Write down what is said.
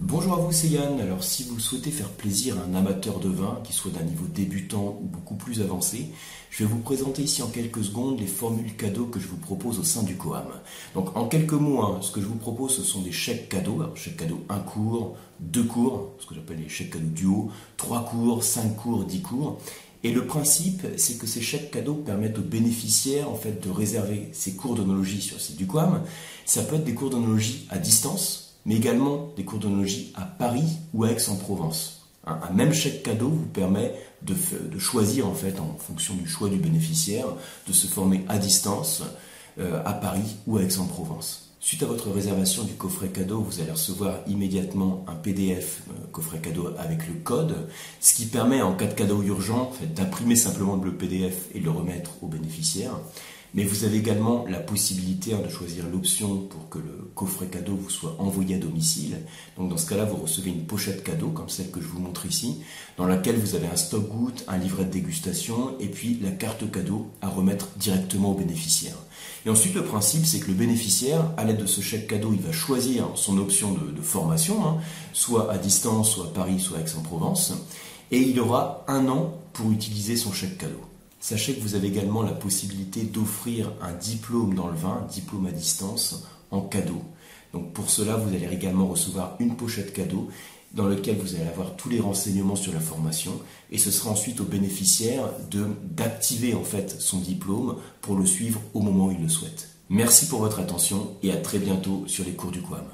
Bonjour à vous, c'est Yann. Alors, si vous souhaitez faire plaisir à un amateur de vin, qui soit d'un niveau débutant ou beaucoup plus avancé, je vais vous présenter ici en quelques secondes les formules cadeaux que je vous propose au sein du Coam. Donc, en quelques mots, hein, ce que je vous propose, ce sont des chèques cadeaux. Alors, chèques cadeaux un cours, deux cours, ce que j'appelle les chèques cadeaux duo, trois cours, cinq cours, dix cours. Et le principe, c'est que ces chèques cadeaux permettent aux bénéficiaires en fait de réserver ces cours d'onologie sur le site du Coam. Ça peut être des cours d'onologie à distance, mais également des cours d'onologie à Paris ou à Aix-en-Provence. Un, même chèque cadeau vous permet de, choisir, en fait, en fonction du choix du bénéficiaire, de se former à distance euh, à Paris ou à Aix-en-Provence. Suite à votre réservation du coffret cadeau, vous allez recevoir immédiatement un PDF euh, coffret cadeau avec le code, ce qui permet en cas de cadeau urgent d'imprimer simplement le PDF et de le remettre au bénéficiaire. Mais vous avez également la possibilité hein, de choisir l'option pour que le coffret cadeau vous soit envoyé à domicile. Donc dans ce cas-là, vous recevez une pochette cadeau, comme celle que je vous montre ici, dans laquelle vous avez un stock goutte, un livret de dégustation et puis la carte cadeau à remettre directement au bénéficiaire. Et ensuite, le principe, c'est que le bénéficiaire, à l'aide de ce chèque cadeau, il va choisir son option de, formation, hein, soit à distance, soit à Paris, soit à Aix-en-Provence, et il aura un an pour utiliser son chèque cadeau. Sachez que vous avez également la possibilité d'offrir un diplôme dans le vin, diplôme à distance, en cadeau. Donc pour cela, vous allez également recevoir une pochette cadeau dans laquelle vous allez avoir tous les renseignements sur la formation et ce sera ensuite au bénéficiaire d'activer en fait son diplôme pour le suivre au moment où il le souhaite. Merci pour votre attention et à très bientôt sur les cours du QAM.